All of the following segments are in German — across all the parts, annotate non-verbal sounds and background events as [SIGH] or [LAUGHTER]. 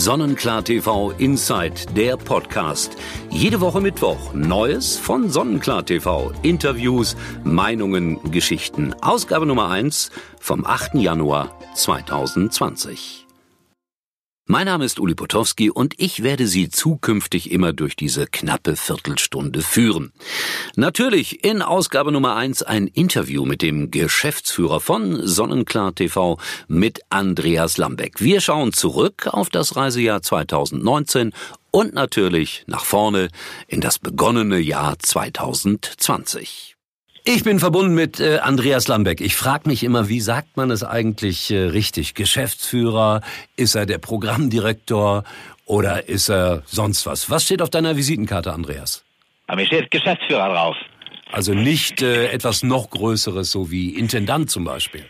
Sonnenklar TV Inside, der Podcast. Jede Woche Mittwoch Neues von Sonnenklar TV. Interviews, Meinungen, Geschichten. Ausgabe Nummer 1 vom 8. Januar 2020. Mein Name ist Uli Potowski und ich werde Sie zukünftig immer durch diese knappe Viertelstunde führen. Natürlich in Ausgabe Nummer eins ein Interview mit dem Geschäftsführer von Sonnenklar TV mit Andreas Lambeck. Wir schauen zurück auf das Reisejahr 2019 und natürlich nach vorne in das begonnene Jahr 2020. Ich bin verbunden mit äh, Andreas Lambeck. Ich frage mich immer, wie sagt man es eigentlich äh, richtig? Geschäftsführer? Ist er der Programmdirektor? Oder ist er sonst was? Was steht auf deiner Visitenkarte, Andreas? Aber mir steht Geschäftsführer drauf. Also nicht äh, etwas noch Größeres, so wie Intendant zum Beispiel.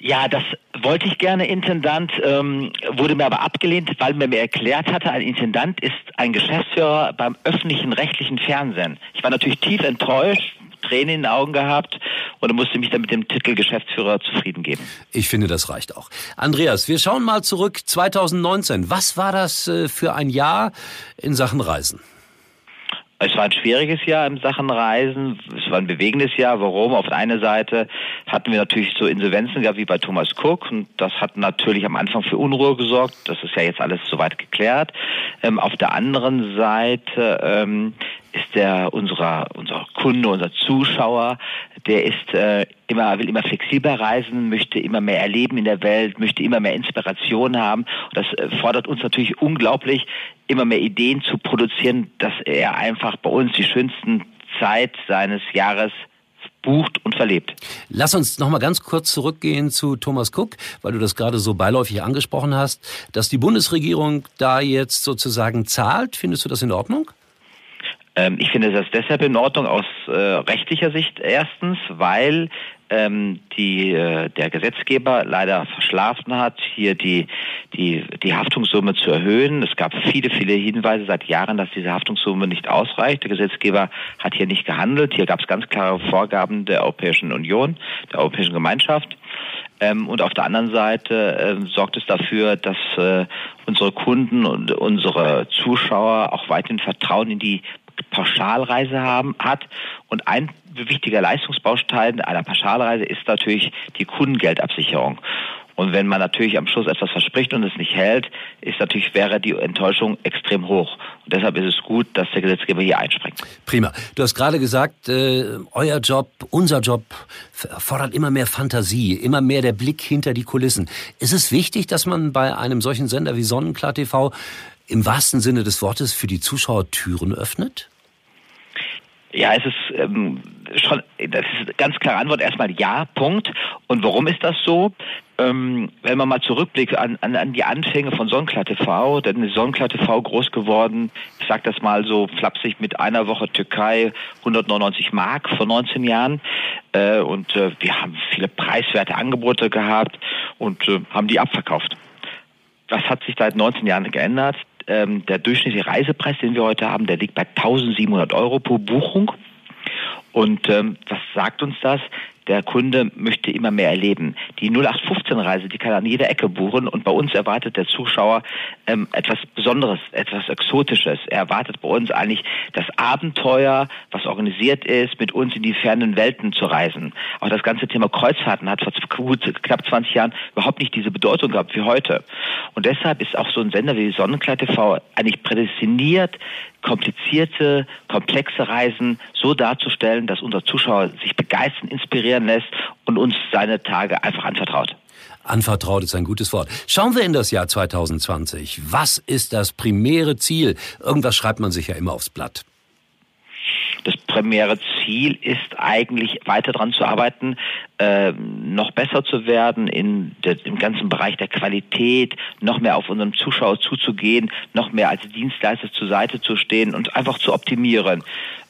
Ja, das wollte ich gerne Intendant, ähm, wurde mir aber abgelehnt, weil man mir erklärt hatte, ein Intendant ist ein Geschäftsführer beim öffentlichen rechtlichen Fernsehen. Ich war natürlich tief enttäuscht, Tränen in den Augen gehabt und musste mich dann mit dem Titel Geschäftsführer zufrieden geben. Ich finde, das reicht auch. Andreas, wir schauen mal zurück 2019. Was war das äh, für ein Jahr in Sachen Reisen? Es war ein schwieriges Jahr in Sachen Reisen. Es war ein bewegendes Jahr. Warum? Auf der einen Seite hatten wir natürlich so Insolvenzen gehabt wie bei Thomas Cook und das hat natürlich am Anfang für Unruhe gesorgt. Das ist ja jetzt alles soweit geklärt. Ähm, auf der anderen Seite ähm, ist der unserer unser Kunde, unser Zuschauer, der ist äh, immer will immer flexibler reisen, möchte immer mehr erleben in der Welt, möchte immer mehr Inspiration haben. Und das äh, fordert uns natürlich unglaublich, immer mehr Ideen zu produzieren, dass er einfach bei uns die schönsten Zeit seines Jahres bucht und verlebt. Lass uns noch mal ganz kurz zurückgehen zu Thomas Cook, weil du das gerade so beiläufig angesprochen hast, dass die Bundesregierung da jetzt sozusagen zahlt. Findest du das in Ordnung? Ähm, ich finde das deshalb in Ordnung aus äh, rechtlicher Sicht erstens, weil ähm, die, äh, der Gesetzgeber leider verschlafen hat, hier die, die, die Haftungssumme zu erhöhen. Es gab viele, viele Hinweise seit Jahren, dass diese Haftungssumme nicht ausreicht. Der Gesetzgeber hat hier nicht gehandelt. Hier gab es ganz klare Vorgaben der Europäischen Union, der Europäischen Gemeinschaft. Ähm, und auf der anderen Seite äh, sorgt es dafür, dass äh, unsere Kunden und unsere Zuschauer auch weiterhin Vertrauen in die Pauschalreise haben, hat. Und ein wichtiger Leistungsbaustein einer Pauschalreise ist natürlich die Kundengeldabsicherung. Und wenn man natürlich am Schluss etwas verspricht und es nicht hält, ist natürlich, wäre die Enttäuschung extrem hoch. Und deshalb ist es gut, dass der Gesetzgeber hier einspringt. Prima. Du hast gerade gesagt, äh, euer Job, unser Job fordert immer mehr Fantasie, immer mehr der Blick hinter die Kulissen. Ist es wichtig, dass man bei einem solchen Sender wie Sonnenklar TV im wahrsten Sinne des Wortes für die Zuschauer Türen öffnet? Ja, es ist ähm, schon, das ist ganz klare Antwort. Erstmal ja, Punkt. Und warum ist das so? Ähm, wenn man mal zurückblickt an, an, an die Anfänge von Sonnenklar TV, dann ist Sonnenklar TV groß geworden, ich sag das mal so flapsig, mit einer Woche Türkei, 199 Mark vor 19 Jahren. Äh, und äh, wir haben viele preiswerte Angebote gehabt und äh, haben die abverkauft. Das hat sich seit 19 Jahren geändert ähm, der durchschnittliche Reisepreis, den wir heute haben, der liegt bei 1700 Euro pro Buchung. Und ähm, was sagt uns das? Der Kunde möchte immer mehr erleben. Die 0815-Reise, die kann er an jeder Ecke buchen und bei uns erwartet der Zuschauer ähm, etwas Besonderes, etwas Exotisches. Er erwartet bei uns eigentlich das Abenteuer, was organisiert ist, mit uns in die fernen Welten zu reisen. Auch das ganze Thema Kreuzfahrten hat vor gut, knapp 20 Jahren überhaupt nicht diese Bedeutung gehabt wie heute. Und deshalb ist auch so ein Sender wie Sonnenkleid TV eigentlich prädestiniert, komplizierte, komplexe Reisen so darzustellen, dass unser Zuschauer sich begeistern, inspirieren lässt und uns seine Tage einfach anvertraut. Anvertraut ist ein gutes Wort. Schauen wir in das Jahr 2020. Was ist das primäre Ziel? Irgendwas schreibt man sich ja immer aufs Blatt. Das primäre Ziel ist eigentlich weiter daran zu arbeiten, äh, noch besser zu werden in der, im ganzen Bereich der Qualität, noch mehr auf unseren Zuschauer zuzugehen, noch mehr als Dienstleister zur Seite zu stehen und einfach zu optimieren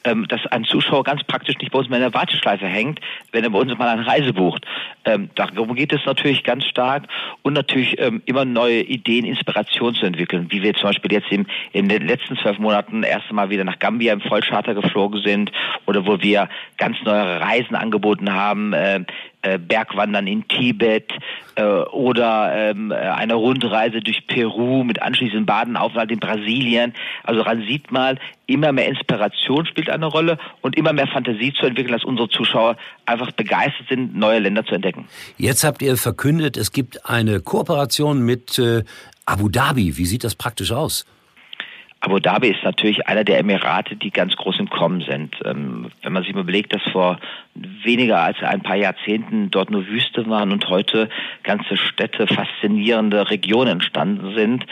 ähm, dass ein Zuschauer ganz praktisch nicht bei uns mehr in der Warteschleife hängt, wenn er bei uns mal eine Reise bucht. Ähm, darum geht es natürlich ganz stark und natürlich ähm, immer neue Ideen, Inspiration zu entwickeln, wie wir zum Beispiel jetzt im, in den letzten zwölf Monaten erst einmal wieder nach Gambia im Vollcharter geflogen sind oder wo wir ganz neue Reisen angeboten haben, äh, äh, Bergwandern in Tibet äh, oder ähm, eine Rundreise durch Peru mit anschließendem Badenaufenthalt in Brasilien. Also daran sieht mal, immer mehr Inspiration spielt eine Rolle und immer mehr Fantasie zu entwickeln, dass unsere Zuschauer einfach begeistert sind, neue Länder zu entdecken. Jetzt habt ihr verkündet, es gibt eine Kooperation mit äh, Abu Dhabi. Wie sieht das praktisch aus? Abu Dhabi ist natürlich einer der Emirate, die ganz groß im Kommen sind. Ähm, wenn man sich mal überlegt, dass vor weniger als ein paar Jahrzehnten dort nur Wüste waren und heute ganze Städte, faszinierende Regionen entstanden sind,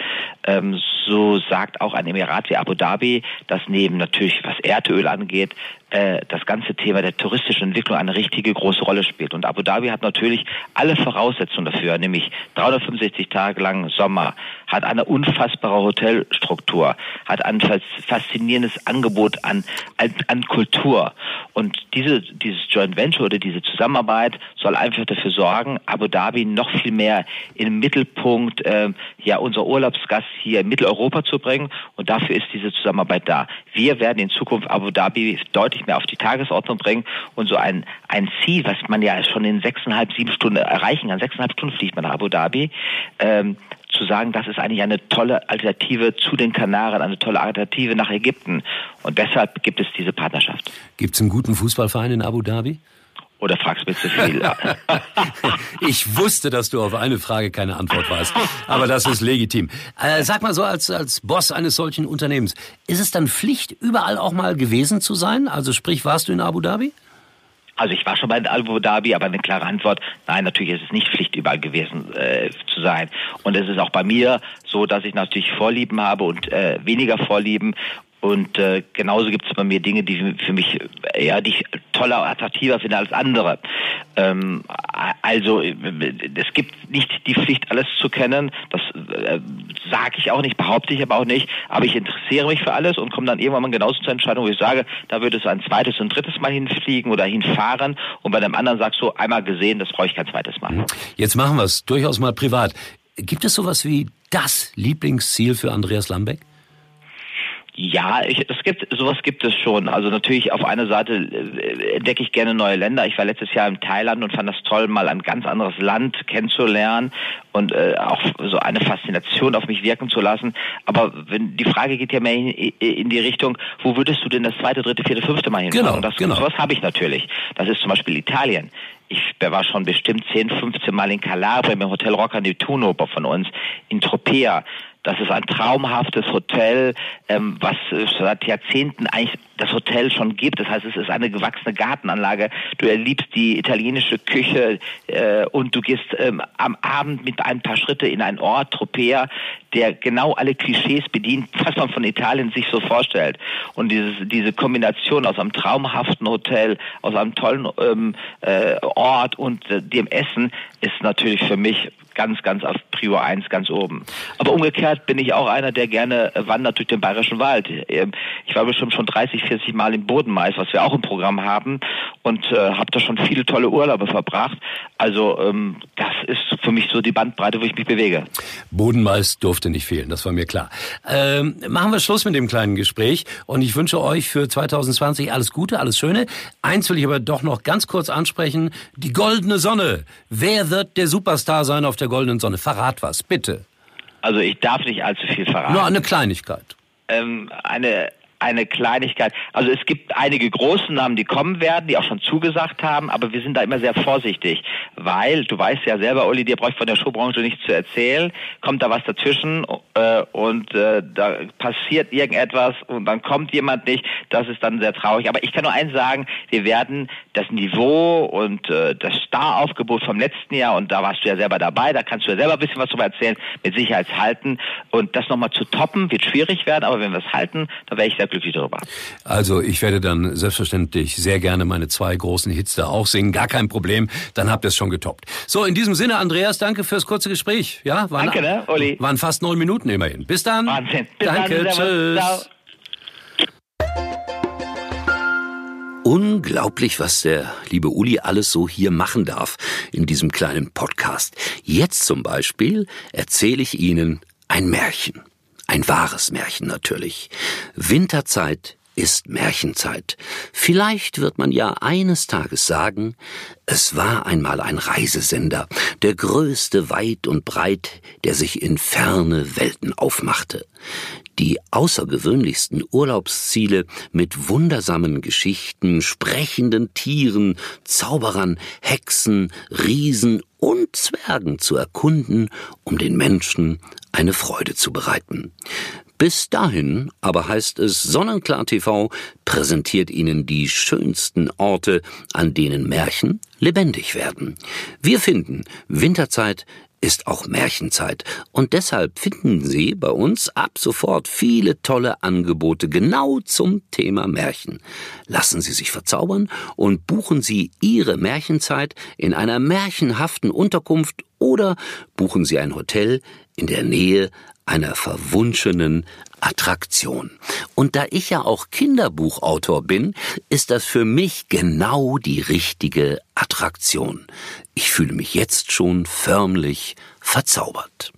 ähm, so sagt auch ein Emirat wie Abu Dhabi, dass neben natürlich, was Erdöl angeht, äh, das ganze Thema der touristischen Entwicklung eine richtige große Rolle spielt. Und Abu Dhabi hat natürlich alle Voraussetzungen dafür, nämlich 365 Tage lang Sommer, hat eine unfassbare Hotelstruktur, hat ein faszinierendes Angebot an, an, an Kultur. Und diese, dieses Joint Venture oder diese Zusammenarbeit soll einfach dafür sorgen, Abu Dhabi noch viel mehr im Mittelpunkt äh, ja unser Urlaubsgast hier in Mitteleuropa zu bringen. Und dafür ist diese Zusammenarbeit da. Wir werden in Zukunft Abu Dhabi deutlich mehr auf die Tagesordnung bringen und so ein, ein Ziel, was man ja schon in sechseinhalb, sieben Stunden erreichen kann. Sechseinhalb Stunden fliegt man nach Abu Dhabi. Ähm, zu sagen, das ist eigentlich eine tolle Alternative zu den Kanaren, eine tolle Alternative nach Ägypten. Und deshalb gibt es diese Partnerschaft. Gibt es einen guten Fußballverein in Abu Dhabi? Oder fragst du mir zu viel? [LAUGHS] [LAUGHS] ich wusste, dass du auf eine Frage keine Antwort weißt. Aber das ist legitim. Äh, sag mal so, als, als Boss eines solchen Unternehmens, ist es dann Pflicht, überall auch mal gewesen zu sein? Also sprich, warst du in Abu Dhabi? Also ich war schon bei Abu Dhabi, aber eine klare Antwort, nein, natürlich ist es nicht Pflicht, überall gewesen äh, zu sein. Und es ist auch bei mir so, dass ich natürlich Vorlieben habe und äh, weniger Vorlieben. Und äh, genauso gibt es bei mir Dinge, die für mich ja, die ich toller, attraktiver finde als andere. Ähm, also es gibt nicht die Pflicht, alles zu kennen. Das äh, sage ich auch nicht, behaupte ich aber auch nicht. Aber ich interessiere mich für alles und komme dann irgendwann mal genauso zur Entscheidung, wo ich sage, da würde es ein zweites und drittes Mal hinfliegen oder hinfahren. Und bei dem anderen sagst du, einmal gesehen, das brauche ich kein zweites Mal. Mhm. Jetzt machen wir es durchaus mal privat. Gibt es sowas wie das Lieblingsziel für Andreas Lambeck? Ja, ich, es gibt sowas gibt es schon. Also natürlich auf einer Seite äh, entdecke ich gerne neue Länder. Ich war letztes Jahr in Thailand und fand das toll, mal ein ganz anderes Land kennenzulernen und äh, auch so eine Faszination auf mich wirken zu lassen. Aber wenn die Frage geht ja mehr in, in die Richtung, wo würdest du denn das zweite, dritte, vierte, fünfte Mal hinfahren? Genau, das, genau. Sowas habe ich natürlich. Das ist zum Beispiel Italien. Ich war schon bestimmt 10, 15 Mal in Calabria im Hotel Rocca di Tuno von uns, in Tropea. Das ist ein traumhaftes Hotel, ähm, was äh, seit Jahrzehnten eigentlich das Hotel schon gibt. Das heißt, es ist eine gewachsene Gartenanlage. Du erliebst die italienische Küche äh, und du gehst ähm, am Abend mit ein paar Schritte in einen Ort, Tropea, der genau alle Klischees bedient, [LAUGHS] was man von Italien sich so vorstellt. Und dieses, diese Kombination aus einem traumhaften Hotel, aus einem tollen ähm, äh, Ort und äh, dem Essen ist natürlich für mich ganz, ganz auf Prio 1 ganz oben. Aber umgekehrt bin ich auch einer, der gerne wandert durch den Bayerischen Wald. Ähm, ich war bestimmt schon 30, 40 Mal im Bodenmais, was wir auch im Programm haben und äh, habe da schon viele tolle Urlaube verbracht. Also ähm, ist für mich so die Bandbreite, wo ich mich bewege. Bodenmais durfte nicht fehlen, das war mir klar. Ähm, machen wir Schluss mit dem kleinen Gespräch und ich wünsche euch für 2020 alles Gute, alles Schöne. Eins will ich aber doch noch ganz kurz ansprechen. Die goldene Sonne. Wer wird der Superstar sein auf der goldenen Sonne? Verrat was, bitte. Also ich darf nicht allzu viel verraten. Nur eine Kleinigkeit. Ähm, eine eine Kleinigkeit. Also es gibt einige große Namen, die kommen werden, die auch schon zugesagt haben, aber wir sind da immer sehr vorsichtig, weil du weißt ja selber, Uli, dir brauche ich von der Showbranche nichts zu erzählen, kommt da was dazwischen äh, und äh, da passiert irgendetwas und dann kommt jemand nicht, das ist dann sehr traurig. Aber ich kann nur eins sagen, wir werden das Niveau und äh, das Staraufgebot vom letzten Jahr, und da warst du ja selber dabei, da kannst du ja selber ein bisschen was darüber erzählen, mit Sicherheit halten und das nochmal zu toppen, wird schwierig werden, aber wenn wir es halten, dann wäre ich sehr glücklich darüber. Also ich werde dann selbstverständlich sehr gerne meine zwei großen Hits da auch singen, gar kein Problem, dann habt ihr es schon getoppt. So, in diesem Sinne, Andreas, danke fürs kurze Gespräch. Ja, waren, danke, ne, Uli. Waren fast neun Minuten immerhin. Bis dann. Wahnsinn. Bis danke, dann, tschüss. Unglaublich, was der liebe Uli alles so hier machen darf in diesem kleinen Podcast. Jetzt zum Beispiel erzähle ich Ihnen ein Märchen. Ein wahres Märchen natürlich. Winterzeit ist Märchenzeit. Vielleicht wird man ja eines Tages sagen, es war einmal ein Reisesender, der größte weit und breit, der sich in ferne Welten aufmachte. Die außergewöhnlichsten Urlaubsziele mit wundersamen Geschichten, sprechenden Tieren, Zauberern, Hexen, Riesen und Zwergen zu erkunden, um den Menschen eine Freude zu bereiten. Bis dahin aber heißt es, Sonnenklar TV präsentiert Ihnen die schönsten Orte, an denen Märchen lebendig werden. Wir finden, Winterzeit ist auch Märchenzeit und deshalb finden Sie bei uns ab sofort viele tolle Angebote genau zum Thema Märchen. Lassen Sie sich verzaubern und buchen Sie Ihre Märchenzeit in einer märchenhaften Unterkunft oder buchen Sie ein Hotel in der Nähe einer verwunschenen Attraktion. Und da ich ja auch Kinderbuchautor bin, ist das für mich genau die richtige Attraktion. Ich fühle mich jetzt schon förmlich verzaubert.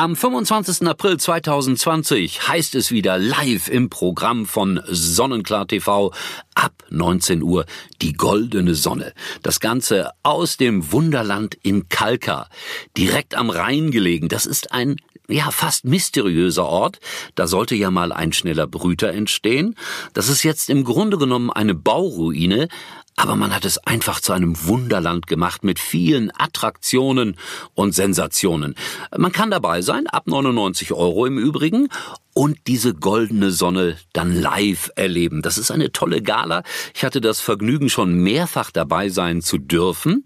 Am 25. April 2020 heißt es wieder live im Programm von Sonnenklar TV ab 19 Uhr die goldene Sonne. Das Ganze aus dem Wunderland in Kalka, direkt am Rhein gelegen. Das ist ein ja, fast mysteriöser Ort. Da sollte ja mal ein schneller Brüter entstehen. Das ist jetzt im Grunde genommen eine Bauruine, aber man hat es einfach zu einem Wunderland gemacht mit vielen Attraktionen und Sensationen. Man kann dabei sein, ab 99 Euro im Übrigen, und diese goldene Sonne dann live erleben. Das ist eine tolle Gala. Ich hatte das Vergnügen, schon mehrfach dabei sein zu dürfen,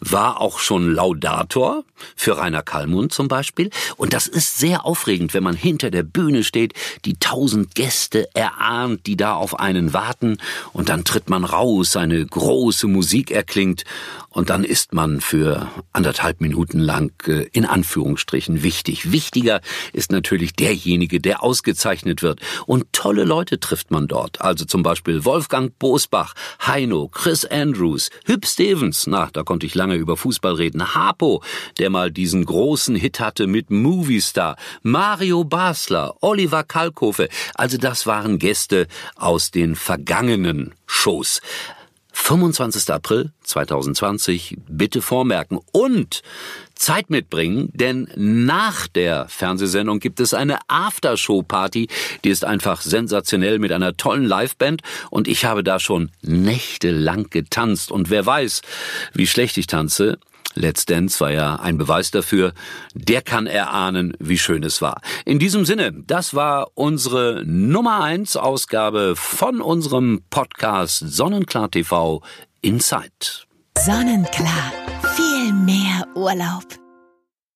war auch schon Laudator für Rainer Kallmund zum Beispiel. Und das ist sehr aufregend, wenn man hinter der Bühne steht, die tausend Gäste erahnt, die da auf einen warten, und dann tritt man raus, eine große Musik erklingt, und dann ist man für anderthalb Minuten lang äh, in Anführungsstrichen wichtig. Wichtiger ist natürlich derjenige, der ausgezeichnet wird. Und tolle Leute trifft man dort. Also zum Beispiel Wolfgang Bosbach, Heino, Chris Andrews, Hüb Stevens, na, da konnte ich lange über Fußball reden, Hapo, der mal diesen großen Hit hatte mit Movie Star, Mario Basler, Oliver Kalkofe. Also das waren Gäste aus den vergangenen Shows. 25. April 2020 bitte vormerken und Zeit mitbringen, denn nach der Fernsehsendung gibt es eine Aftershow-Party, die ist einfach sensationell mit einer tollen Liveband und ich habe da schon nächtelang getanzt und wer weiß, wie schlecht ich tanze, Let's Dance war ja ein Beweis dafür. Der kann erahnen, wie schön es war. In diesem Sinne, das war unsere Nummer eins Ausgabe von unserem Podcast Sonnenklar TV Inside. Sonnenklar. Mehr Urlaub.